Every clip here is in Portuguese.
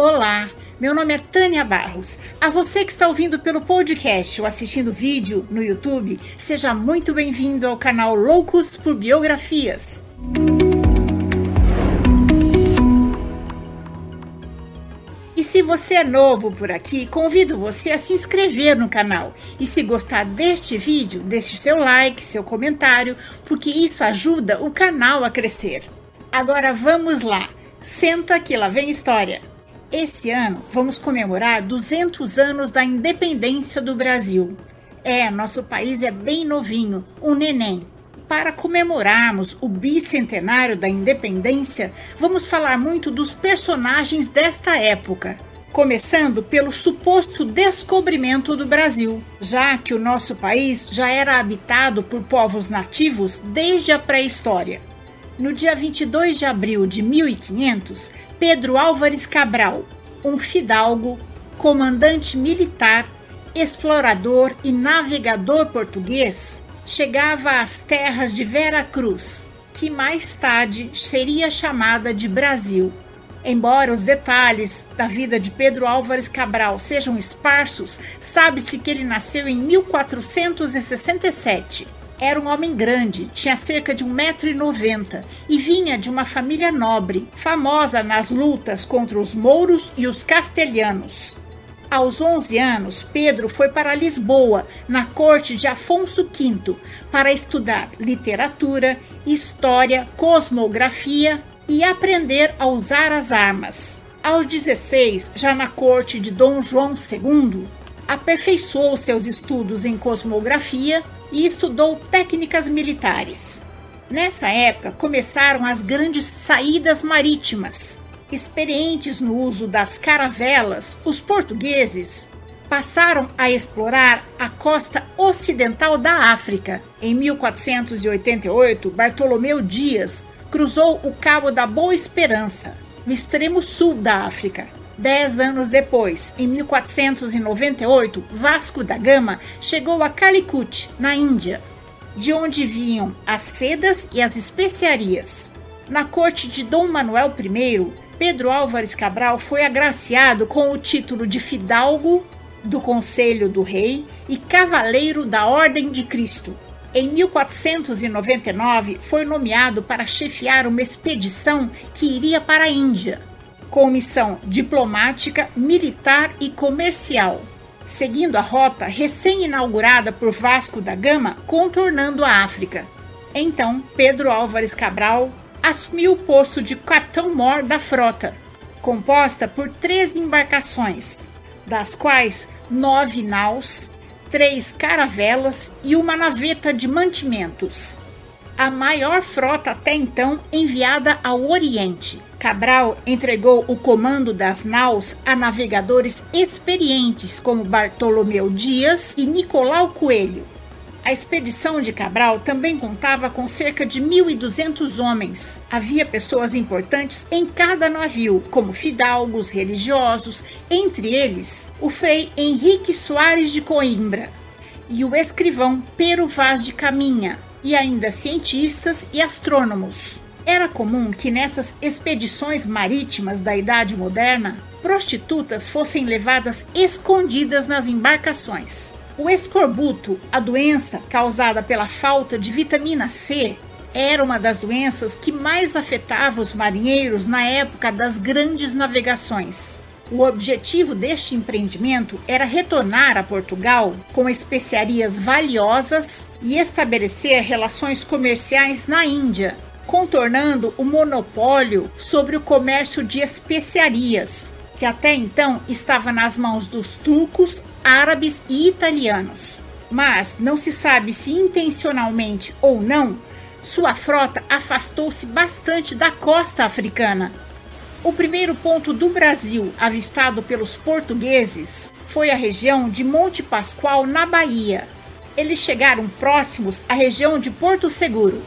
Olá, meu nome é Tânia Barros. A você que está ouvindo pelo podcast ou assistindo vídeo no YouTube, seja muito bem-vindo ao canal Loucos por Biografias. E se você é novo por aqui, convido você a se inscrever no canal. E se gostar deste vídeo, deixe seu like, seu comentário, porque isso ajuda o canal a crescer. Agora vamos lá, senta que lá vem história. Esse ano vamos comemorar 200 anos da independência do Brasil. É, nosso país é bem novinho, um neném. Para comemorarmos o bicentenário da independência, vamos falar muito dos personagens desta época. Começando pelo suposto descobrimento do Brasil, já que o nosso país já era habitado por povos nativos desde a pré-história. No dia 22 de abril de 1500, Pedro Álvares Cabral, um fidalgo, comandante militar, explorador e navegador português, chegava às terras de Vera Cruz, que mais tarde seria chamada de Brasil. Embora os detalhes da vida de Pedro Álvares Cabral sejam esparsos, sabe-se que ele nasceu em 1467 era um homem grande, tinha cerca de 1,90m e vinha de uma família nobre, famosa nas lutas contra os mouros e os castelhanos. Aos 11 anos, Pedro foi para Lisboa, na corte de Afonso V, para estudar literatura, história, cosmografia e aprender a usar as armas. Aos 16, já na corte de Dom João II, aperfeiçoou seus estudos em cosmografia e estudou técnicas militares. Nessa época começaram as grandes saídas marítimas. Experientes no uso das caravelas, os portugueses passaram a explorar a costa ocidental da África. Em 1488, Bartolomeu Dias cruzou o Cabo da Boa Esperança, no extremo sul da África, Dez anos depois, em 1498, Vasco da Gama chegou a Calicut, na Índia, de onde vinham as sedas e as especiarias. Na corte de Dom Manuel I, Pedro Álvares Cabral foi agraciado com o título de Fidalgo do Conselho do Rei e Cavaleiro da Ordem de Cristo. Em 1499, foi nomeado para chefiar uma expedição que iria para a Índia com missão diplomática, militar e comercial, seguindo a rota recém-inaugurada por Vasco da Gama, contornando a África. Então, Pedro Álvares Cabral assumiu o posto de capitão-mor da frota, composta por três embarcações, das quais nove naus, três caravelas e uma naveta de mantimentos a maior frota até então enviada ao Oriente. Cabral entregou o comando das naus a navegadores experientes como Bartolomeu Dias e Nicolau Coelho. A expedição de Cabral também contava com cerca de 1.200 homens. Havia pessoas importantes em cada navio, como fidalgos, religiosos, entre eles o frei Henrique Soares de Coimbra e o escrivão Pero Vaz de Caminha, e ainda cientistas e astrônomos. Era comum que nessas expedições marítimas da Idade Moderna, prostitutas fossem levadas escondidas nas embarcações. O escorbuto, a doença causada pela falta de vitamina C, era uma das doenças que mais afetava os marinheiros na época das grandes navegações. O objetivo deste empreendimento era retornar a Portugal com especiarias valiosas e estabelecer relações comerciais na Índia, contornando o monopólio sobre o comércio de especiarias, que até então estava nas mãos dos turcos, árabes e italianos. Mas não se sabe se intencionalmente ou não, sua frota afastou-se bastante da costa africana o primeiro ponto do Brasil avistado pelos portugueses foi a região de Monte Pascoal, na Bahia. Eles chegaram próximos à região de Porto Seguro.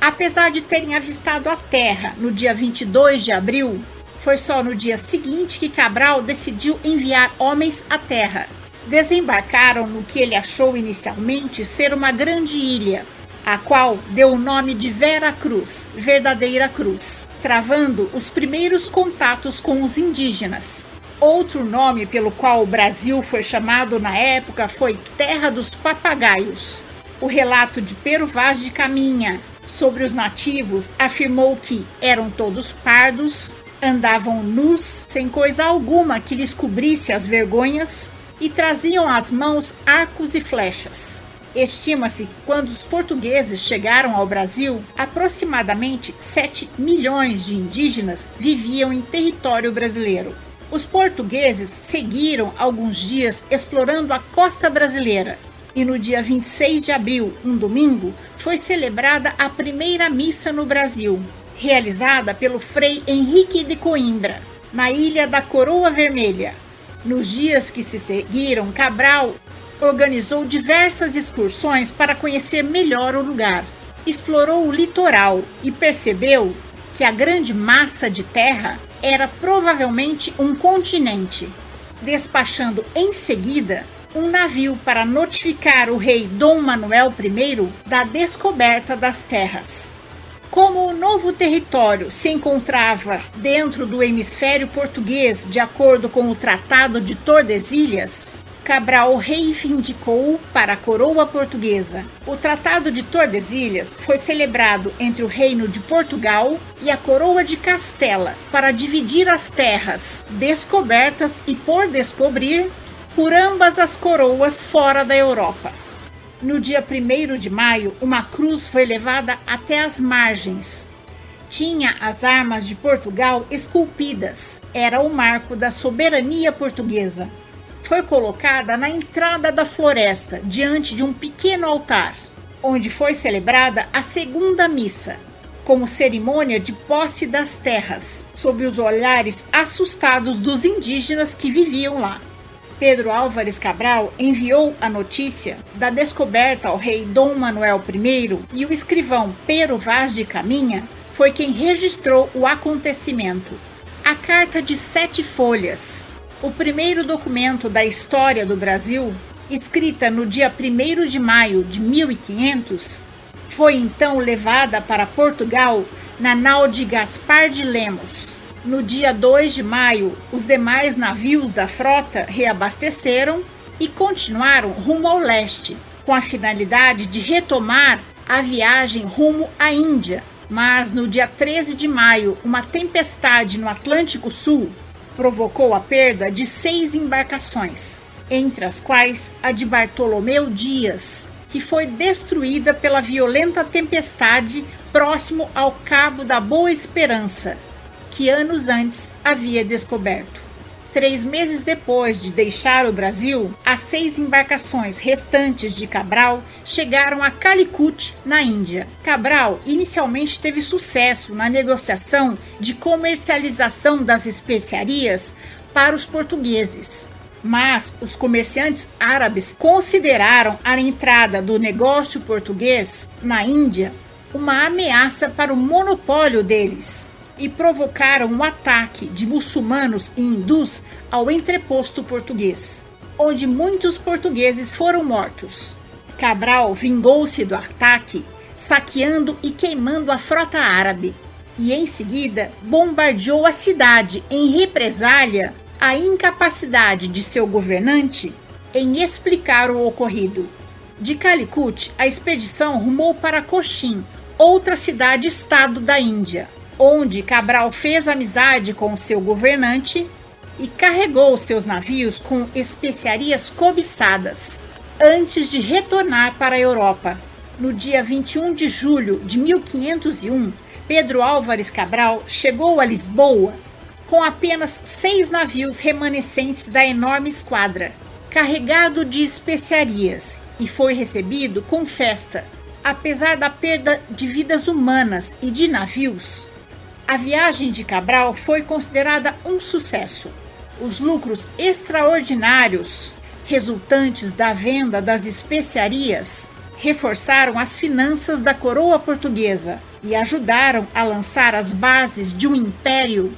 Apesar de terem avistado a terra no dia 22 de abril, foi só no dia seguinte que Cabral decidiu enviar homens à terra. Desembarcaram no que ele achou inicialmente ser uma grande ilha. A qual deu o nome de Vera Cruz, verdadeira cruz, travando os primeiros contatos com os indígenas. Outro nome pelo qual o Brasil foi chamado na época foi Terra dos Papagaios. O relato de Pero Vaz de Caminha sobre os nativos afirmou que eram todos pardos, andavam nus, sem coisa alguma que lhes cobrisse as vergonhas, e traziam às mãos arcos e flechas. Estima-se que quando os portugueses chegaram ao Brasil, aproximadamente 7 milhões de indígenas viviam em território brasileiro. Os portugueses seguiram alguns dias explorando a costa brasileira e no dia 26 de abril, um domingo, foi celebrada a primeira missa no Brasil, realizada pelo Frei Henrique de Coimbra, na ilha da Coroa Vermelha. Nos dias que se seguiram, Cabral organizou diversas excursões para conhecer melhor o lugar. Explorou o litoral e percebeu que a grande massa de terra era provavelmente um continente, despachando em seguida um navio para notificar o rei Dom Manuel I da descoberta das terras. Como o novo território se encontrava dentro do hemisfério português, de acordo com o Tratado de Tordesilhas, Cabral reivindicou para a coroa portuguesa. O Tratado de Tordesilhas foi celebrado entre o Reino de Portugal e a coroa de Castela para dividir as terras descobertas e por descobrir por ambas as coroas fora da Europa. No dia 1 de maio, uma cruz foi levada até as margens. Tinha as armas de Portugal esculpidas. Era o marco da soberania portuguesa. Foi colocada na entrada da floresta, diante de um pequeno altar, onde foi celebrada a segunda missa, como cerimônia de posse das terras, sob os olhares assustados dos indígenas que viviam lá. Pedro Álvares Cabral enviou a notícia da descoberta ao rei Dom Manuel I e o escrivão Pero Vaz de Caminha foi quem registrou o acontecimento. A Carta de Sete Folhas, o primeiro documento da história do Brasil, escrita no dia 1 de maio de 1500, foi então levada para Portugal na nau de Gaspar de Lemos no dia 2 de maio, os demais navios da frota reabasteceram e continuaram rumo ao leste, com a finalidade de retomar a viagem rumo à Índia. Mas no dia 13 de maio, uma tempestade no Atlântico Sul provocou a perda de seis embarcações, entre as quais a de Bartolomeu Dias, que foi destruída pela violenta tempestade próximo ao Cabo da Boa Esperança, que anos antes havia descoberto. Três meses depois de deixar o Brasil, as seis embarcações restantes de Cabral chegaram a Calicut, na Índia. Cabral inicialmente teve sucesso na negociação de comercialização das especiarias para os portugueses. Mas os comerciantes árabes consideraram a entrada do negócio português na Índia uma ameaça para o monopólio deles e provocaram um ataque de muçulmanos e hindus ao entreposto português, onde muitos portugueses foram mortos. Cabral vingou-se do ataque, saqueando e queimando a frota árabe, e em seguida bombardeou a cidade em represália à incapacidade de seu governante em explicar o ocorrido. De Calicut, a expedição rumou para Cochin, outra cidade-estado da Índia, onde Cabral fez amizade com seu governante e carregou seus navios com especiarias cobiçadas antes de retornar para a Europa. No dia 21 de julho de 1501, Pedro Álvares Cabral chegou a Lisboa com apenas seis navios remanescentes da enorme esquadra, carregado de especiarias, e foi recebido com festa. Apesar da perda de vidas humanas e de navios, a viagem de Cabral foi considerada um sucesso. Os lucros extraordinários resultantes da venda das especiarias reforçaram as finanças da coroa portuguesa e ajudaram a lançar as bases de um império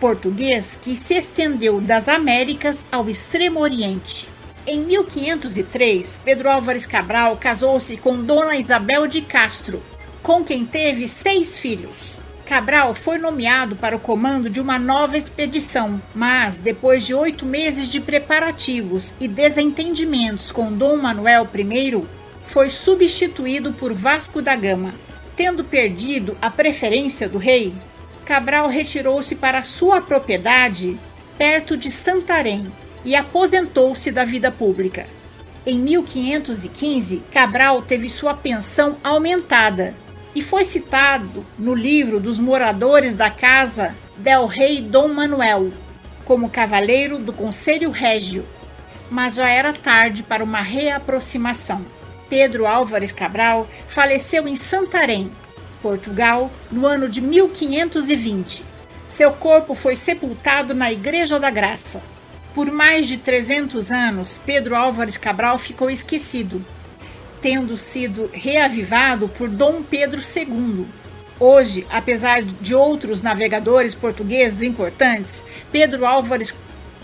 português que se estendeu das Américas ao Extremo Oriente. Em 1503, Pedro Álvares Cabral casou-se com Dona Isabel de Castro, com quem teve seis filhos. Cabral foi nomeado para o comando de uma nova expedição, mas depois de oito meses de preparativos e desentendimentos com Dom Manuel I, foi substituído por Vasco da Gama. Tendo perdido a preferência do rei, Cabral retirou-se para sua propriedade perto de Santarém e aposentou-se da vida pública. Em 1515, Cabral teve sua pensão aumentada e foi citado no livro dos moradores da casa del rei Dom Manuel como cavaleiro do Conselho Régio. Mas já era tarde para uma reaproximação. Pedro Álvares Cabral faleceu em Santarém, Portugal, no ano de 1520. Seu corpo foi sepultado na Igreja da Graça. Por mais de 300 anos, Pedro Álvares Cabral ficou esquecido, tendo sido reavivado por Dom Pedro II. Hoje, apesar de outros navegadores portugueses importantes, Pedro Álvares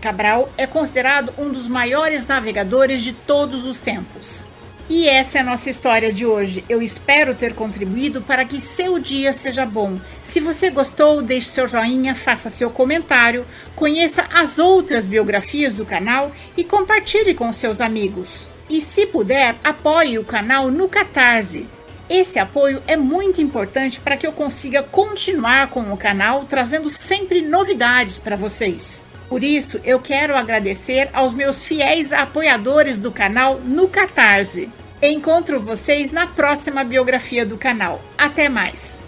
Cabral é considerado um dos maiores navegadores de todos os tempos. E essa é a nossa história de hoje. Eu espero ter contribuído para que seu dia seja bom. Se você gostou, deixe seu joinha, faça seu comentário, conheça as outras biografias do canal e compartilhe com seus amigos. E se puder, apoie o canal no Catarse. Esse apoio é muito importante para que eu consiga continuar com o canal trazendo sempre novidades para vocês. Por isso, eu quero agradecer aos meus fiéis apoiadores do canal no Catarse. Encontro vocês na próxima biografia do canal. Até mais!